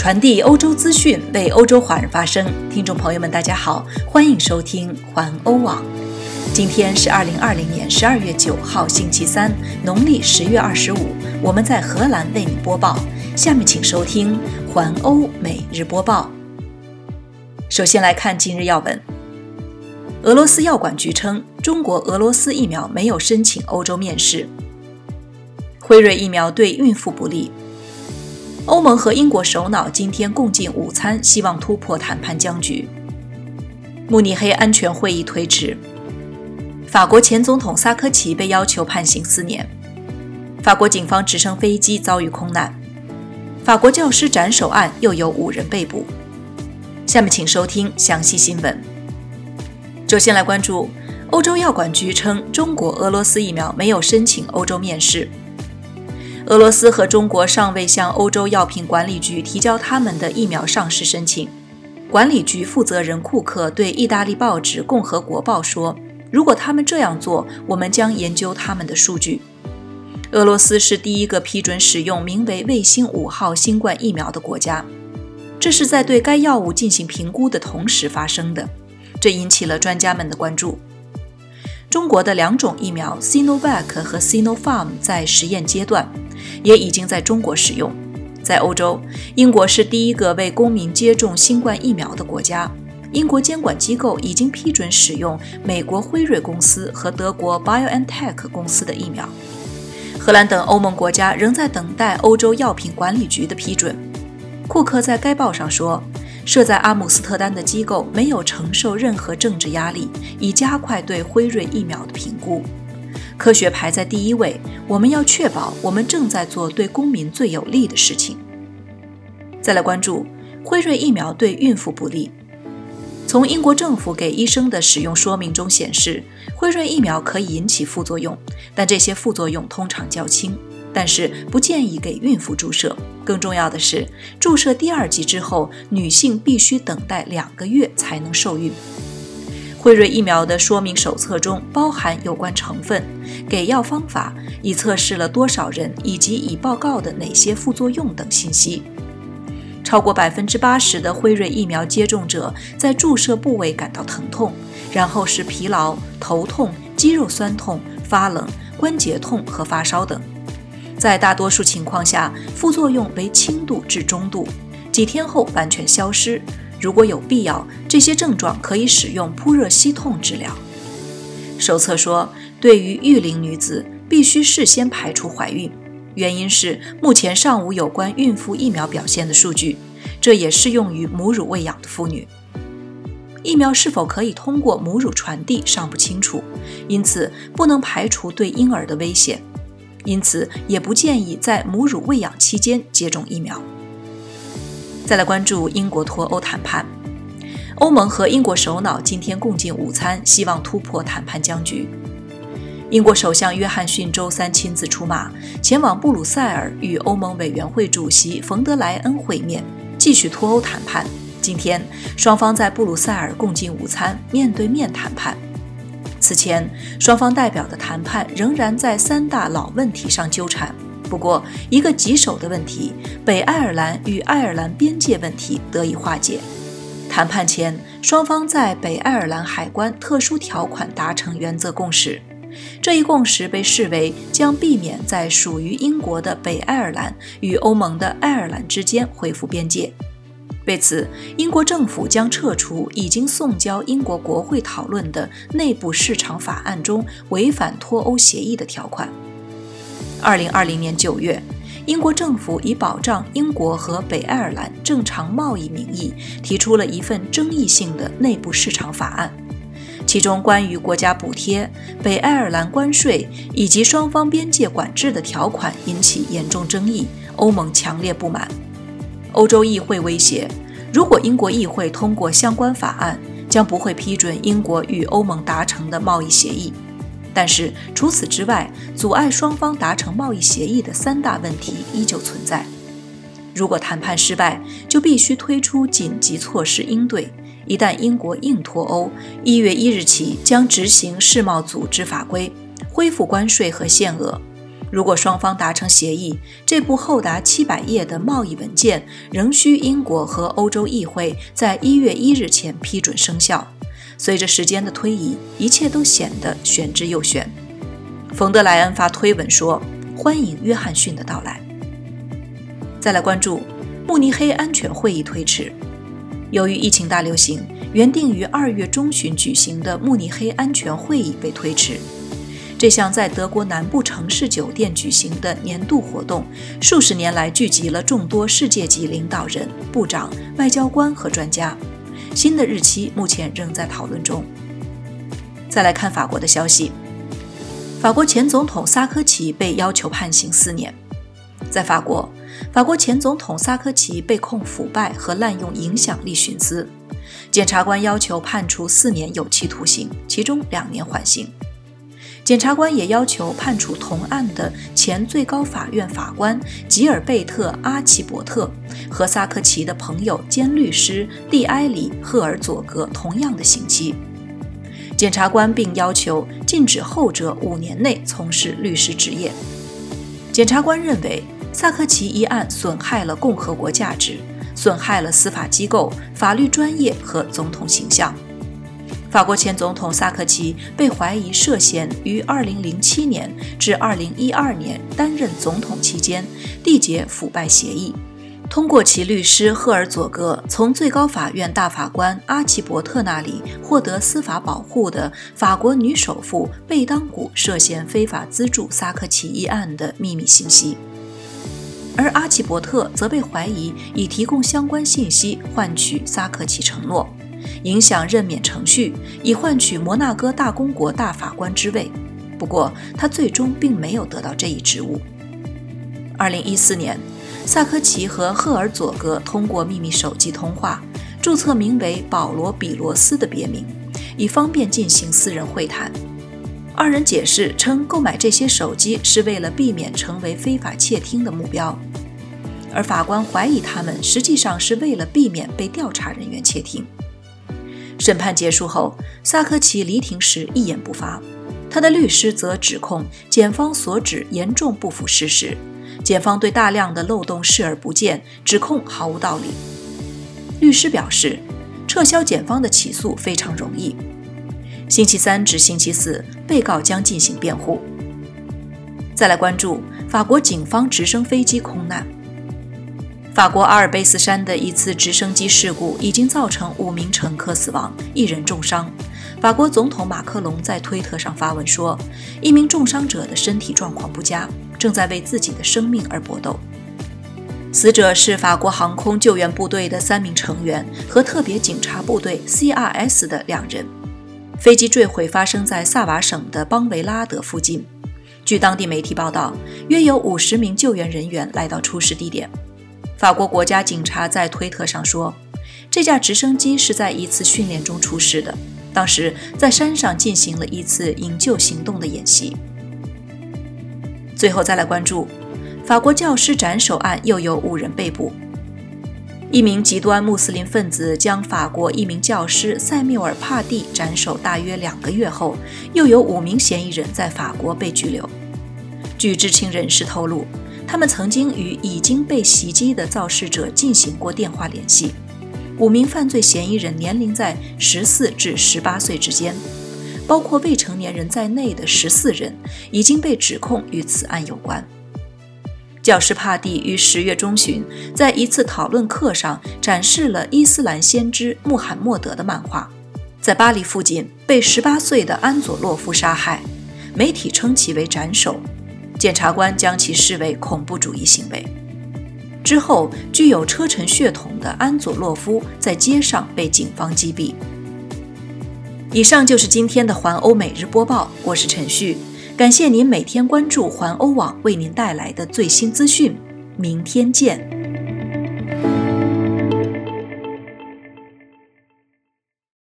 传递欧洲资讯，为欧洲华人发声。听众朋友们，大家好，欢迎收听环欧网。今天是二零二零年十二月九号，星期三，农历十月二十五。我们在荷兰为您播报。下面请收听环欧每日播报。首先来看今日要闻。俄罗斯药管局称，中国俄罗斯疫苗没有申请欧洲面世。辉瑞疫苗对孕妇不利。欧盟和英国首脑今天共进午餐，希望突破谈判僵局。慕尼黑安全会议推迟。法国前总统萨科齐被要求判刑四年。法国警方直升飞机遭遇空难。法国教师斩首案又有五人被捕。下面请收听详细新闻。首先来关注，欧洲药管局称，中国俄罗斯疫苗没有申请欧洲面世。俄罗斯和中国尚未向欧洲药品管理局提交他们的疫苗上市申请。管理局负责人库克对意大利报纸《共和国报》说：“如果他们这样做，我们将研究他们的数据。”俄罗斯是第一个批准使用名为“卫星五号”新冠疫苗的国家，这是在对该药物进行评估的同时发生的，这引起了专家们的关注。中国的两种疫苗 Sinovac 和 Sinopharm 在实验阶段。也已经在中国使用。在欧洲，英国是第一个为公民接种新冠疫苗的国家。英国监管机构已经批准使用美国辉瑞公司和德国 BioNTech 公司的疫苗。荷兰等欧盟国家仍在等待欧洲药品管理局的批准。库克在该报上说，设在阿姆斯特丹的机构没有承受任何政治压力，以加快对辉瑞疫苗的评估。科学排在第一位，我们要确保我们正在做对公民最有利的事情。再来关注辉瑞疫苗对孕妇不利。从英国政府给医生的使用说明中显示，辉瑞疫苗可以引起副作用，但这些副作用通常较轻，但是不建议给孕妇注射。更重要的是，注射第二剂之后，女性必须等待两个月才能受孕。辉瑞疫苗的说明手册中包含有关成分、给药方法、已测试了多少人以及已报告的哪些副作用等信息。超过百分之八十的辉瑞疫苗接种者在注射部位感到疼痛，然后是疲劳、头痛、肌肉酸痛、发冷、关节痛和发烧等。在大多数情况下，副作用为轻度至中度，几天后完全消失。如果有必要，这些症状可以使用扑热息痛治疗。手册说，对于育龄女子，必须事先排除怀孕，原因是目前尚无有关孕妇疫苗表现的数据，这也适用于母乳喂养的妇女。疫苗是否可以通过母乳传递尚不清楚，因此不能排除对婴儿的危险，因此也不建议在母乳喂养期间接种疫苗。再来关注英国脱欧谈判。欧盟和英国首脑今天共进午餐，希望突破谈判僵局。英国首相约翰逊周三亲自出马，前往布鲁塞尔与欧盟委员会主席冯德莱恩会面，继续脱欧谈判。今天，双方在布鲁塞尔共进午餐，面对面谈判。此前，双方代表的谈判仍然在三大老问题上纠缠。不过，一个棘手的问题——北爱尔兰与爱尔兰边界问题得以化解。谈判前，双方在北爱尔兰海关特殊条款达成原则共识。这一共识被视为将避免在属于英国的北爱尔兰与欧盟的爱尔兰之间恢复边界。为此，英国政府将撤除已经送交英国国会讨论的内部市场法案中违反脱欧协议的条款。二零二零年九月，英国政府以保障英国和北爱尔兰正常贸易名义，提出了一份争议性的内部市场法案，其中关于国家补贴、北爱尔兰关税以及双方边界管制的条款引起严重争议，欧盟强烈不满。欧洲议会威胁，如果英国议会通过相关法案，将不会批准英国与欧盟达成的贸易协议。但是除此之外，阻碍双方达成贸易协议的三大问题依旧存在。如果谈判失败，就必须推出紧急措施应对。一旦英国硬脱欧，一月一日起将执行世贸组织法规，恢复关税和限额。如果双方达成协议，这部厚达七百页的贸易文件仍需英国和欧洲议会在一月一日前批准生效。随着时间的推移，一切都显得玄之又玄。冯德莱恩发推文说：“欢迎约翰逊的到来。”再来关注慕尼黑安全会议推迟。由于疫情大流行，原定于二月中旬举行的慕尼黑安全会议被推迟。这项在德国南部城市酒店举行的年度活动，数十年来聚集了众多世界级领导人、部长、外交官和专家。新的日期目前仍在讨论中。再来看法国的消息，法国前总统萨科齐被要求判刑四年。在法国，法国前总统萨科齐被控腐败和滥用影响力徇私，检察官要求判处四年有期徒刑，其中两年缓刑。检察官也要求判处同案的前最高法院法官吉尔贝特·阿奇伯特和萨科齐的朋友兼律师蒂埃里·赫尔佐格同样的刑期。检察官并要求禁止后者五年内从事律师职业。检察官认为，萨科齐一案损害了共和国价值，损害了司法机构、法律专业和总统形象。法国前总统萨科齐被怀疑涉嫌于2007年至2012年担任总统期间缔结腐败协议，通过其律师赫尔佐格从最高法院大法官阿奇伯特那里获得司法保护的法国女首富贝当古涉嫌非法资助萨科齐一案的秘密信息，而阿奇伯特则被怀疑以提供相关信息换取萨科齐承诺。影响任免程序，以换取摩纳哥大公国大法官之位。不过，他最终并没有得到这一职务。二零一四年，萨科齐和赫尔佐格通过秘密手机通话，注册名为保罗·比罗斯的别名，以方便进行私人会谈。二人解释称，购买这些手机是为了避免成为非法窃听的目标，而法官怀疑他们实际上是为了避免被调查人员窃听。审判结束后，萨科齐离庭时一言不发，他的律师则指控检方所指严重不符事实，检方对大量的漏洞视而不见，指控毫无道理。律师表示，撤销检方的起诉非常容易。星期三至星期四，被告将进行辩护。再来关注法国警方直升飞机空难。法国阿尔卑斯山的一次直升机事故已经造成五名乘客死亡，一人重伤。法国总统马克龙在推特上发文说，一名重伤者的身体状况不佳，正在为自己的生命而搏斗。死者是法国航空救援部队的三名成员和特别警察部队 CRS 的两人。飞机坠毁发生在萨瓦省的邦维拉德附近。据当地媒体报道，约有五十名救援人员来到出事地点。法国国家警察在推特上说，这架直升机是在一次训练中出事的，当时在山上进行了一次营救行动的演习。最后再来关注，法国教师斩首案又有五人被捕，一名极端穆斯林分子将法国一名教师塞缪尔·帕蒂斩首大约两个月后，又有五名嫌疑人在法国被拘留。据知情人士透露。他们曾经与已经被袭击的肇事者进行过电话联系。五名犯罪嫌疑人年龄在十四至十八岁之间，包括未成年人在内的十四人已经被指控与此案有关。教师帕蒂于十月中旬在一次讨论课上展示了伊斯兰先知穆罕默德的漫画，在巴黎附近被十八岁的安佐洛夫杀害，媒体称其为斩首。检察官将其视为恐怖主义行为。之后，具有车臣血统的安佐洛夫在街上被警方击毙。以上就是今天的环欧每日播报，我是陈旭，感谢您每天关注环欧网为您带来的最新资讯，明天见。